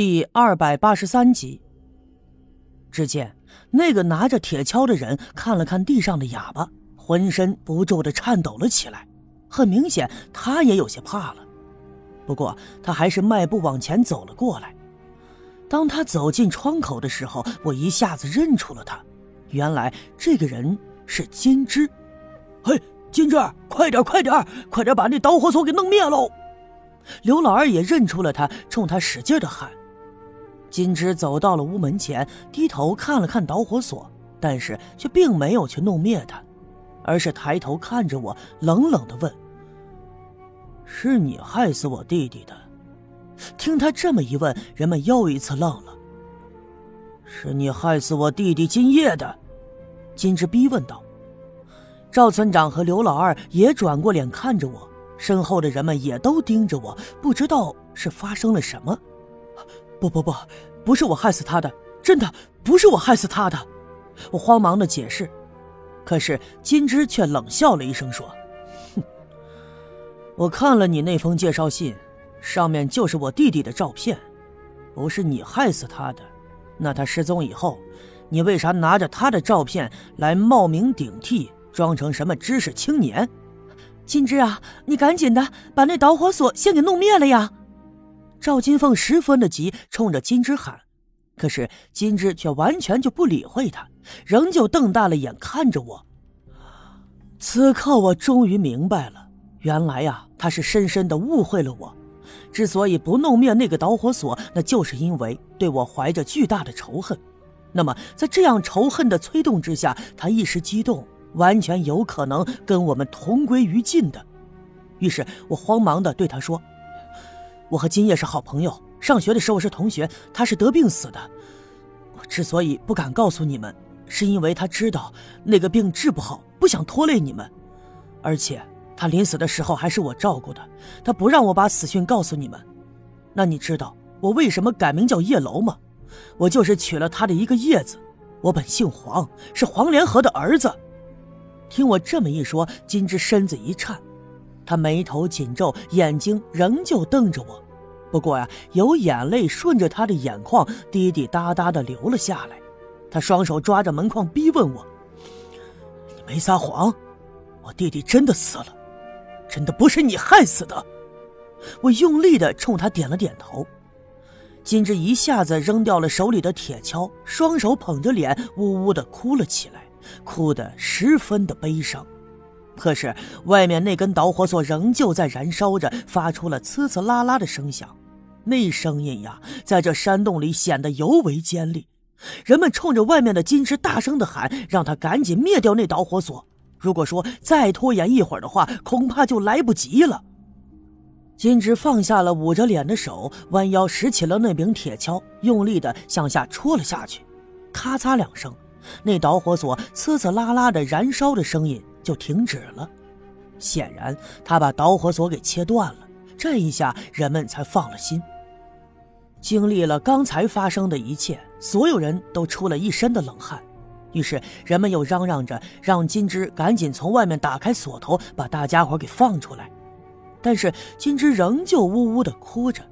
第二百八十三集。只见那个拿着铁锹的人看了看地上的哑巴，浑身不住的颤抖了起来。很明显，他也有些怕了。不过，他还是迈步往前走了过来。当他走进窗口的时候，我一下子认出了他。原来，这个人是金枝。嘿，金枝，快点，快点，快点把那导火索给弄灭喽！刘老二也认出了他，冲他使劲的喊。金枝走到了屋门前，低头看了看导火索，但是却并没有去弄灭它，而是抬头看着我，冷冷的问：“是你害死我弟弟的？”听他这么一问，人们又一次愣了。“是你害死我弟弟金叶的？”金枝逼问道。赵村长和刘老二也转过脸看着我，身后的人们也都盯着我，不知道是发生了什么。不不不，不是我害死他的，真的不是我害死他的。我慌忙的解释，可是金枝却冷笑了一声说：“哼，我看了你那封介绍信，上面就是我弟弟的照片，不是你害死他的。那他失踪以后，你为啥拿着他的照片来冒名顶替，装成什么知识青年？金枝啊，你赶紧的把那导火索先给弄灭了呀！”赵金凤十分的急，冲着金枝喊，可是金枝却完全就不理会他，仍旧瞪大了眼看着我。此刻我终于明白了，原来呀，他是深深的误会了我。之所以不弄灭那个导火索，那就是因为对我怀着巨大的仇恨。那么，在这样仇恨的催动之下，他一时激动，完全有可能跟我们同归于尽的。于是我慌忙的对他说。我和金叶是好朋友，上学的时候是同学。他是得病死的。我之所以不敢告诉你们，是因为他知道那个病治不好，不想拖累你们。而且他临死的时候还是我照顾的，他不让我把死讯告诉你们。那你知道我为什么改名叫叶楼吗？我就是取了他的一个叶子。我本姓黄，是黄连河的儿子。听我这么一说，金枝身子一颤。他眉头紧皱，眼睛仍旧瞪着我，不过呀，有眼泪顺着他的眼眶滴滴答答的流了下来。他双手抓着门框，逼问我：“你没撒谎？我弟弟真的死了，真的不是你害死的？”我用力的冲他点了点头。金枝一下子扔掉了手里的铁锹，双手捧着脸，呜呜的哭了起来，哭得十分的悲伤。可是，外面那根导火索仍旧在燃烧着，发出了呲呲啦啦的声响。那声音呀，在这山洞里显得尤为尖利。人们冲着外面的金枝大声的喊，让他赶紧灭掉那导火索。如果说再拖延一会儿的话，恐怕就来不及了。金枝放下了捂着脸的手，弯腰拾起了那柄铁锹，用力的向下戳了下去。咔嚓两声，那导火索呲呲啦啦的燃烧的声音。就停止了，显然他把导火索给切断了。这一下，人们才放了心。经历了刚才发生的一切，所有人都出了一身的冷汗。于是，人们又嚷嚷着让金枝赶紧从外面打开锁头，把大家伙给放出来。但是，金枝仍旧呜呜的哭着，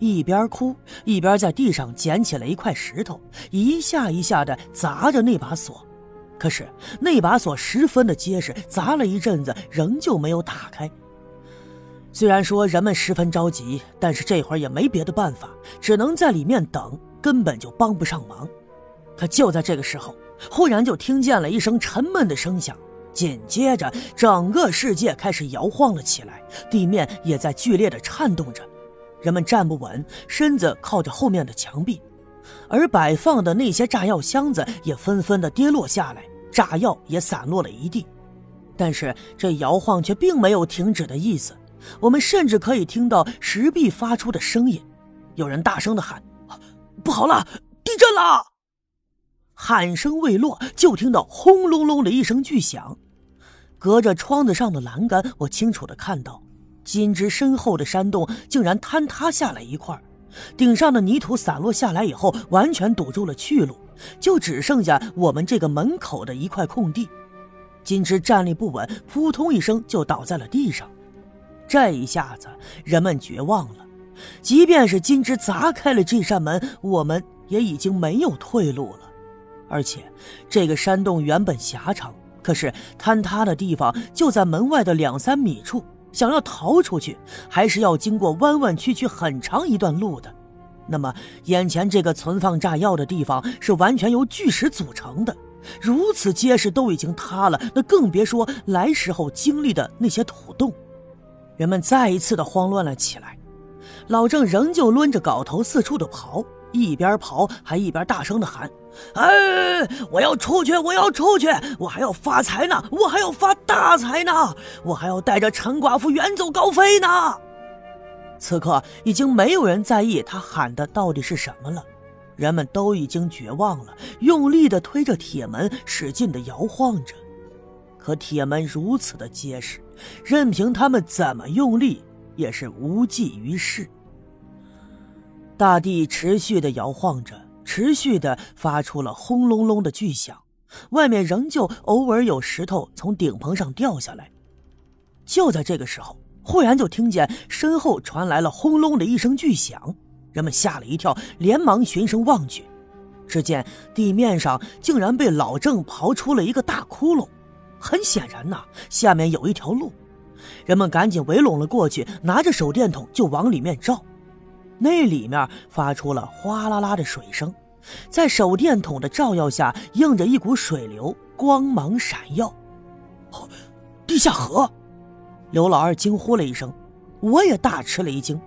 一边哭一边在地上捡起了一块石头，一下一下的砸着那把锁。可是那把锁十分的结实，砸了一阵子，仍旧没有打开。虽然说人们十分着急，但是这会儿也没别的办法，只能在里面等，根本就帮不上忙。可就在这个时候，忽然就听见了一声沉闷的声响，紧接着整个世界开始摇晃了起来，地面也在剧烈的颤动着，人们站不稳，身子靠着后面的墙壁。而摆放的那些炸药箱子也纷纷的跌落下来，炸药也散落了一地。但是这摇晃却并没有停止的意思，我们甚至可以听到石壁发出的声音。有人大声的喊：“不好了，地震了！”喊声未落，就听到轰隆隆的一声巨响。隔着窗子上的栏杆，我清楚的看到，金枝身后的山洞竟然坍塌下来一块。顶上的泥土散落下来以后，完全堵住了去路，就只剩下我们这个门口的一块空地。金枝站立不稳，扑通一声就倒在了地上。这一下子，人们绝望了，即便是金枝砸开了这扇门，我们也已经没有退路了。而且，这个山洞原本狭长，可是坍塌的地方就在门外的两三米处，想要逃出去，还是要经过弯弯曲曲很长一段路的。那么，眼前这个存放炸药的地方是完全由巨石组成的，如此结实都已经塌了，那更别说来时候经历的那些土洞。人们再一次的慌乱了起来，老郑仍旧抡着镐头四处的刨，一边刨还一边大声的喊：“哎，我要出去，我要出去，我还要发财呢，我还要发大财呢，我还要带着陈寡妇远走高飞呢！”此刻已经没有人在意他喊的到底是什么了，人们都已经绝望了，用力的推着铁门，使劲的摇晃着。可铁门如此的结实，任凭他们怎么用力，也是无济于事。大地持续的摇晃着，持续的发出了轰隆隆的巨响，外面仍旧偶尔有石头从顶棚上掉下来。就在这个时候。忽然就听见身后传来了轰隆的一声巨响，人们吓了一跳，连忙循声望去，只见地面上竟然被老郑刨出了一个大窟窿，很显然呐，下面有一条路。人们赶紧围拢了过去，拿着手电筒就往里面照，那里面发出了哗啦啦的水声，在手电筒的照耀下，映着一股水流，光芒闪耀，哦，地下河。刘老二惊呼了一声，我也大吃了一惊，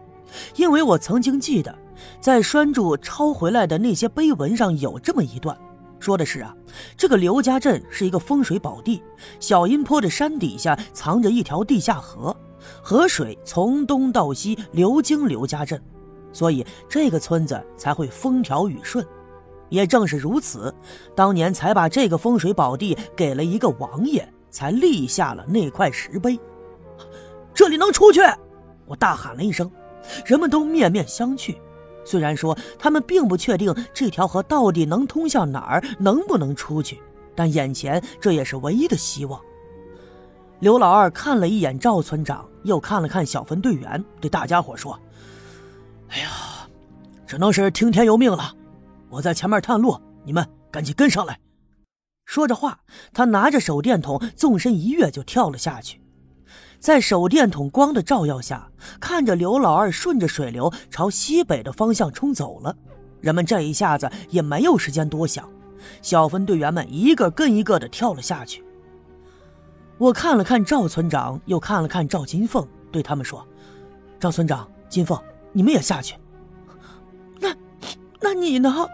因为我曾经记得，在栓柱抄回来的那些碑文上有这么一段，说的是啊，这个刘家镇是一个风水宝地，小阴坡的山底下藏着一条地下河，河水从东到西流经刘家镇，所以这个村子才会风调雨顺。也正是如此，当年才把这个风水宝地给了一个王爷，才立下了那块石碑。这里能出去！我大喊了一声，人们都面面相觑。虽然说他们并不确定这条河到底能通向哪儿，能不能出去，但眼前这也是唯一的希望。刘老二看了一眼赵村长，又看了看小分队员，对大家伙说：“哎呀，只能是听天由命了。我在前面探路，你们赶紧跟上来。”说着话，他拿着手电筒，纵身一跃就跳了下去。在手电筒光的照耀下，看着刘老二顺着水流朝西北的方向冲走了，人们这一下子也没有时间多想，小分队员们一个跟一个的跳了下去。我看了看赵村长，又看了看赵金凤，对他们说：“赵村长、金凤，你们也下去。”那，那你呢？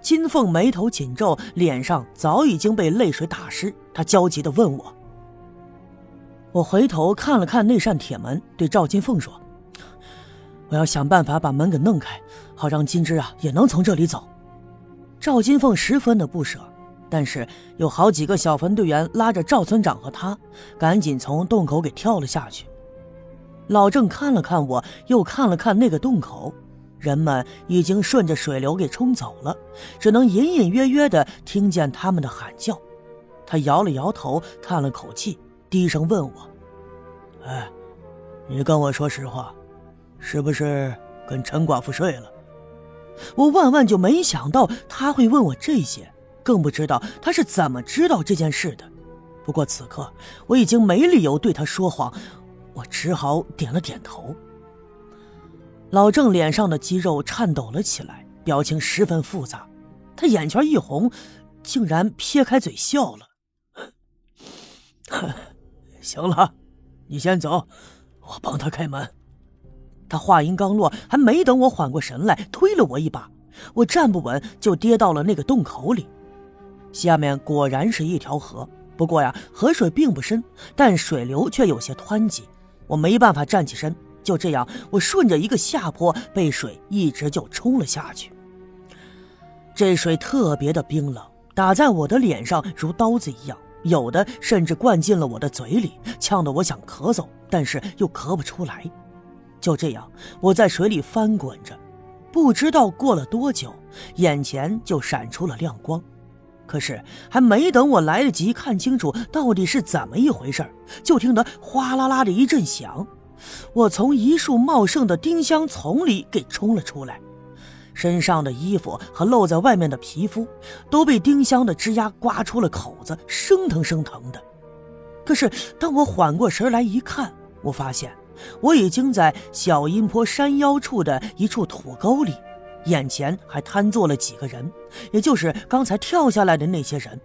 金凤眉头紧皱，脸上早已经被泪水打湿，她焦急地问我。我回头看了看那扇铁门，对赵金凤说：“我要想办法把门给弄开，好让金枝啊也能从这里走。”赵金凤十分的不舍，但是有好几个小分队员拉着赵村长和他，赶紧从洞口给跳了下去。老郑看了看我，又看了看那个洞口，人们已经顺着水流给冲走了，只能隐隐约约的听见他们的喊叫。他摇了摇头，叹了口气。低声问我：“哎，你跟我说实话，是不是跟陈寡妇睡了？”我万万就没想到他会问我这些，更不知道他是怎么知道这件事的。不过此刻我已经没理由对他说谎，我只好点了点头。老郑脸上的肌肉颤抖了起来，表情十分复杂，他眼圈一红，竟然撇开嘴笑了。行了，你先走，我帮他开门。他话音刚落，还没等我缓过神来，推了我一把，我站不稳，就跌到了那个洞口里。下面果然是一条河，不过呀，河水并不深，但水流却有些湍急，我没办法站起身。就这样，我顺着一个下坡，被水一直就冲了下去。这水特别的冰冷，打在我的脸上如刀子一样。有的甚至灌进了我的嘴里，呛得我想咳嗽，但是又咳不出来。就这样，我在水里翻滚着，不知道过了多久，眼前就闪出了亮光。可是还没等我来得及看清楚到底是怎么一回事，就听得哗啦啦的一阵响，我从一束茂盛的丁香丛里给冲了出来，身上的衣服和露在外面的皮肤都被丁香的枝丫刮出了口子，生疼生疼的。可是当我缓过神来一看，我发现我已经在小阴坡山腰处的一处土沟里，眼前还瘫坐了几个人，也就是刚才跳下来的那些人。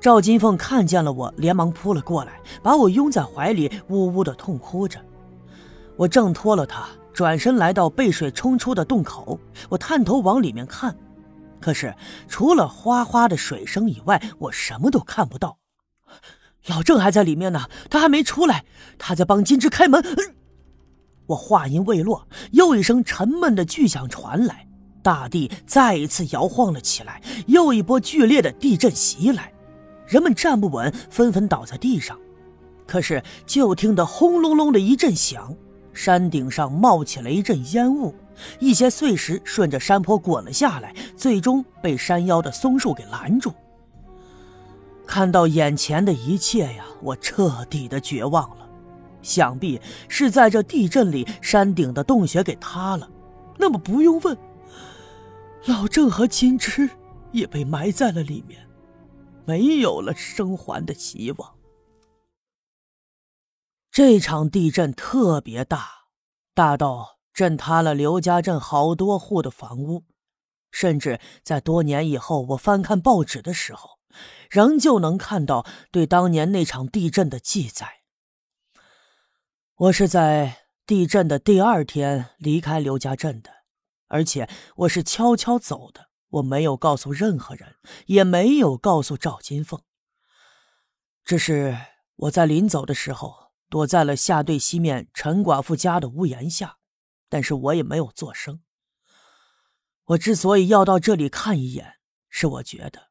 赵金凤看见了我，连忙扑了过来，把我拥在怀里，呜呜的痛哭着。我挣脱了她，转身来到被水冲出的洞口，我探头往里面看，可是除了哗哗的水声以外，我什么都看不到。老郑还在里面呢，他还没出来，他在帮金枝开门。我话音未落，又一声沉闷的巨响传来，大地再一次摇晃了起来，又一波剧烈的地震袭来。人们站不稳，纷纷倒在地上。可是，就听得轰隆隆的一阵响，山顶上冒起了一阵烟雾，一些碎石顺着山坡滚了下来，最终被山腰的松树给拦住。看到眼前的一切呀，我彻底的绝望了。想必是在这地震里，山顶的洞穴给塌了。那么不用问，老郑和金枝也被埋在了里面。没有了生还的希望。这场地震特别大，大到震塌了刘家镇好多户的房屋，甚至在多年以后，我翻看报纸的时候，仍旧能看到对当年那场地震的记载。我是在地震的第二天离开刘家镇的，而且我是悄悄走的。我没有告诉任何人，也没有告诉赵金凤。只是我在临走的时候，躲在了下队西面陈寡妇家的屋檐下，但是我也没有作声。我之所以要到这里看一眼，是我觉得，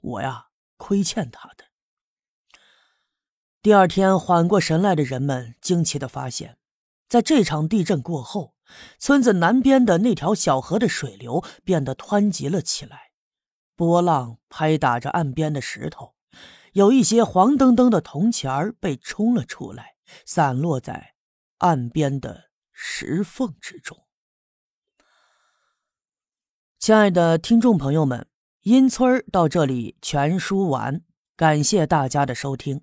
我呀亏欠他的。第二天缓过神来的人们惊奇的发现，在这场地震过后。村子南边的那条小河的水流变得湍急了起来，波浪拍打着岸边的石头，有一些黄澄澄的铜钱儿被冲了出来，散落在岸边的石缝之中。亲爱的听众朋友们，阴村到这里全书完，感谢大家的收听。